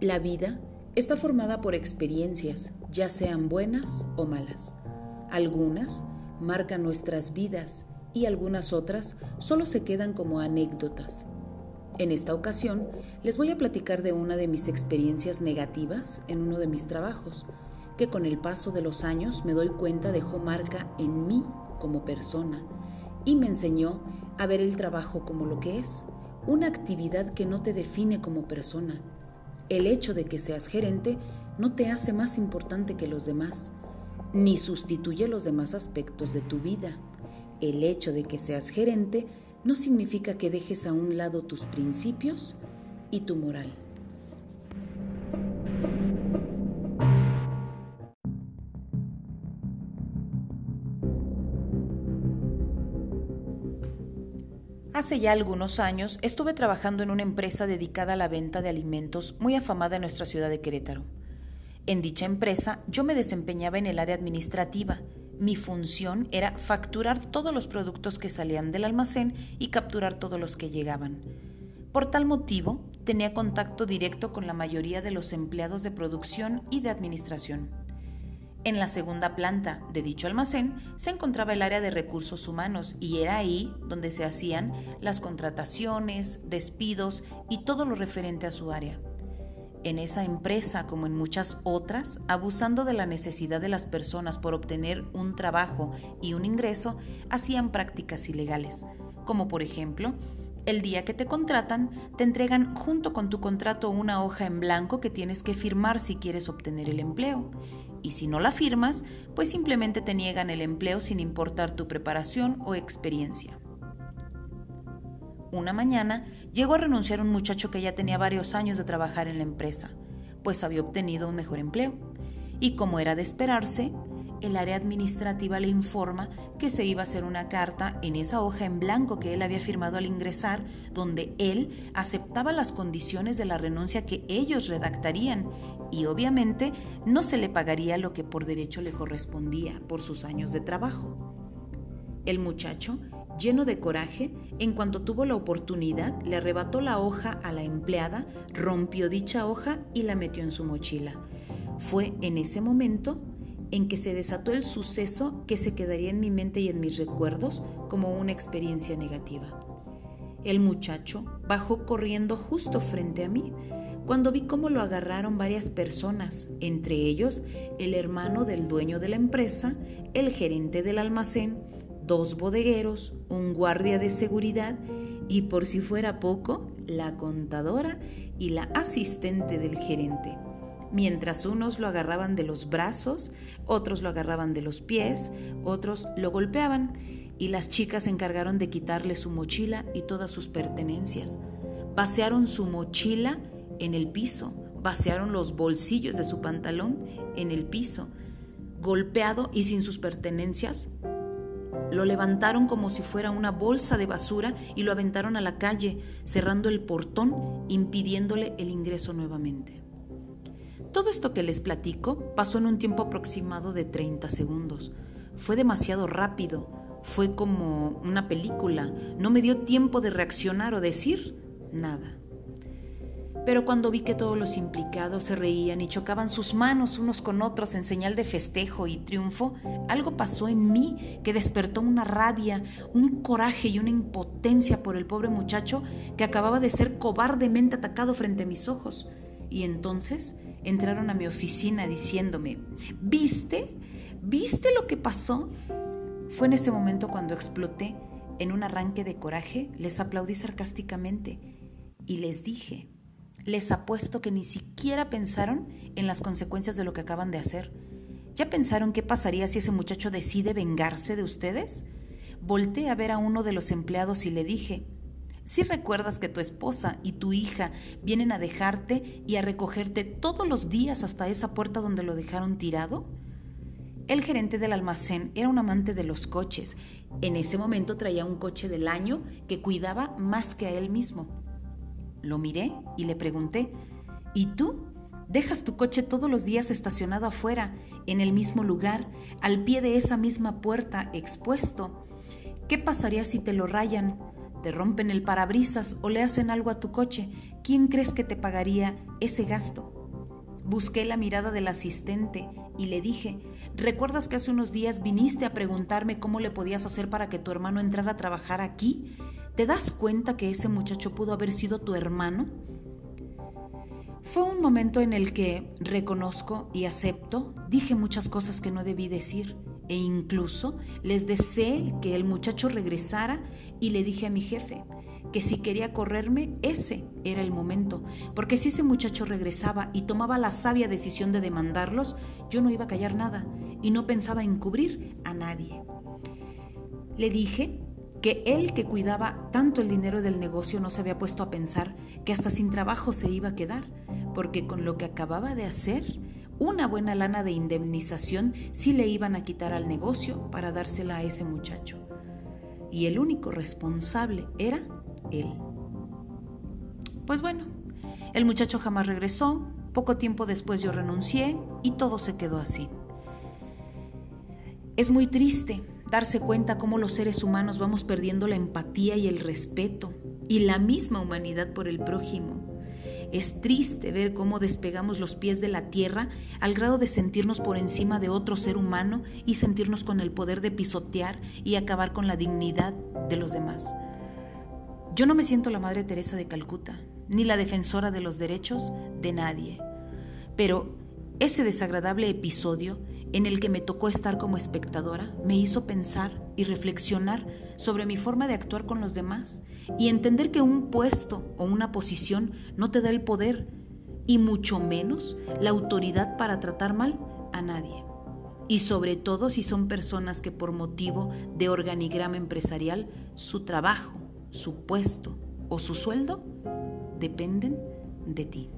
La vida está formada por experiencias, ya sean buenas o malas. Algunas marcan nuestras vidas y algunas otras solo se quedan como anécdotas. En esta ocasión les voy a platicar de una de mis experiencias negativas en uno de mis trabajos, que con el paso de los años me doy cuenta dejó marca en mí como persona y me enseñó a ver el trabajo como lo que es, una actividad que no te define como persona. El hecho de que seas gerente no te hace más importante que los demás, ni sustituye los demás aspectos de tu vida. El hecho de que seas gerente no significa que dejes a un lado tus principios y tu moral. Hace ya algunos años estuve trabajando en una empresa dedicada a la venta de alimentos muy afamada en nuestra ciudad de Querétaro. En dicha empresa yo me desempeñaba en el área administrativa. Mi función era facturar todos los productos que salían del almacén y capturar todos los que llegaban. Por tal motivo, tenía contacto directo con la mayoría de los empleados de producción y de administración. En la segunda planta de dicho almacén se encontraba el área de recursos humanos y era ahí donde se hacían las contrataciones, despidos y todo lo referente a su área. En esa empresa, como en muchas otras, abusando de la necesidad de las personas por obtener un trabajo y un ingreso, hacían prácticas ilegales, como por ejemplo, el día que te contratan, te entregan junto con tu contrato una hoja en blanco que tienes que firmar si quieres obtener el empleo y si no la firmas, pues simplemente te niegan el empleo sin importar tu preparación o experiencia. Una mañana llegó a renunciar un muchacho que ya tenía varios años de trabajar en la empresa, pues había obtenido un mejor empleo. Y como era de esperarse, el área administrativa le informa que se iba a hacer una carta en esa hoja en blanco que él había firmado al ingresar, donde él aceptaba las condiciones de la renuncia que ellos redactarían y obviamente no se le pagaría lo que por derecho le correspondía por sus años de trabajo. El muchacho, lleno de coraje, en cuanto tuvo la oportunidad, le arrebató la hoja a la empleada, rompió dicha hoja y la metió en su mochila. Fue en ese momento en que se desató el suceso que se quedaría en mi mente y en mis recuerdos como una experiencia negativa. El muchacho bajó corriendo justo frente a mí cuando vi cómo lo agarraron varias personas, entre ellos el hermano del dueño de la empresa, el gerente del almacén, dos bodegueros, un guardia de seguridad y por si fuera poco, la contadora y la asistente del gerente mientras unos lo agarraban de los brazos, otros lo agarraban de los pies, otros lo golpeaban y las chicas se encargaron de quitarle su mochila y todas sus pertenencias. Vaciaron su mochila en el piso, vaciaron los bolsillos de su pantalón en el piso. Golpeado y sin sus pertenencias, lo levantaron como si fuera una bolsa de basura y lo aventaron a la calle, cerrando el portón, impidiéndole el ingreso nuevamente. Todo esto que les platico pasó en un tiempo aproximado de 30 segundos. Fue demasiado rápido, fue como una película, no me dio tiempo de reaccionar o decir nada. Pero cuando vi que todos los implicados se reían y chocaban sus manos unos con otros en señal de festejo y triunfo, algo pasó en mí que despertó una rabia, un coraje y una impotencia por el pobre muchacho que acababa de ser cobardemente atacado frente a mis ojos. Y entonces entraron a mi oficina diciéndome, ¿viste? ¿Viste lo que pasó? Fue en ese momento cuando exploté. En un arranque de coraje, les aplaudí sarcásticamente y les dije, les apuesto que ni siquiera pensaron en las consecuencias de lo que acaban de hacer. ¿Ya pensaron qué pasaría si ese muchacho decide vengarse de ustedes? Volté a ver a uno de los empleados y le dije, si recuerdas que tu esposa y tu hija vienen a dejarte y a recogerte todos los días hasta esa puerta donde lo dejaron tirado? El gerente del almacén era un amante de los coches. En ese momento traía un coche del año que cuidaba más que a él mismo. Lo miré y le pregunté, ¿y tú? Dejas tu coche todos los días estacionado afuera, en el mismo lugar, al pie de esa misma puerta, expuesto. ¿Qué pasaría si te lo rayan? Te rompen el parabrisas o le hacen algo a tu coche, ¿quién crees que te pagaría ese gasto? Busqué la mirada del asistente y le dije, ¿recuerdas que hace unos días viniste a preguntarme cómo le podías hacer para que tu hermano entrara a trabajar aquí? ¿Te das cuenta que ese muchacho pudo haber sido tu hermano? Fue un momento en el que reconozco y acepto, dije muchas cosas que no debí decir e incluso les deseé que el muchacho regresara y le dije a mi jefe que si quería correrme, ese era el momento, porque si ese muchacho regresaba y tomaba la sabia decisión de demandarlos, yo no iba a callar nada y no pensaba encubrir a nadie. Le dije que él que cuidaba tanto el dinero del negocio no se había puesto a pensar que hasta sin trabajo se iba a quedar, porque con lo que acababa de hacer, una buena lana de indemnización sí le iban a quitar al negocio para dársela a ese muchacho. Y el único responsable era él. Pues bueno, el muchacho jamás regresó, poco tiempo después yo renuncié y todo se quedó así. Es muy triste darse cuenta cómo los seres humanos vamos perdiendo la empatía y el respeto y la misma humanidad por el prójimo. Es triste ver cómo despegamos los pies de la tierra al grado de sentirnos por encima de otro ser humano y sentirnos con el poder de pisotear y acabar con la dignidad de los demás. Yo no me siento la Madre Teresa de Calcuta, ni la defensora de los derechos de nadie, pero ese desagradable episodio en el que me tocó estar como espectadora me hizo pensar y reflexionar sobre mi forma de actuar con los demás y entender que un puesto o una posición no te da el poder y mucho menos la autoridad para tratar mal a nadie. Y sobre todo si son personas que por motivo de organigrama empresarial, su trabajo, su puesto o su sueldo dependen de ti.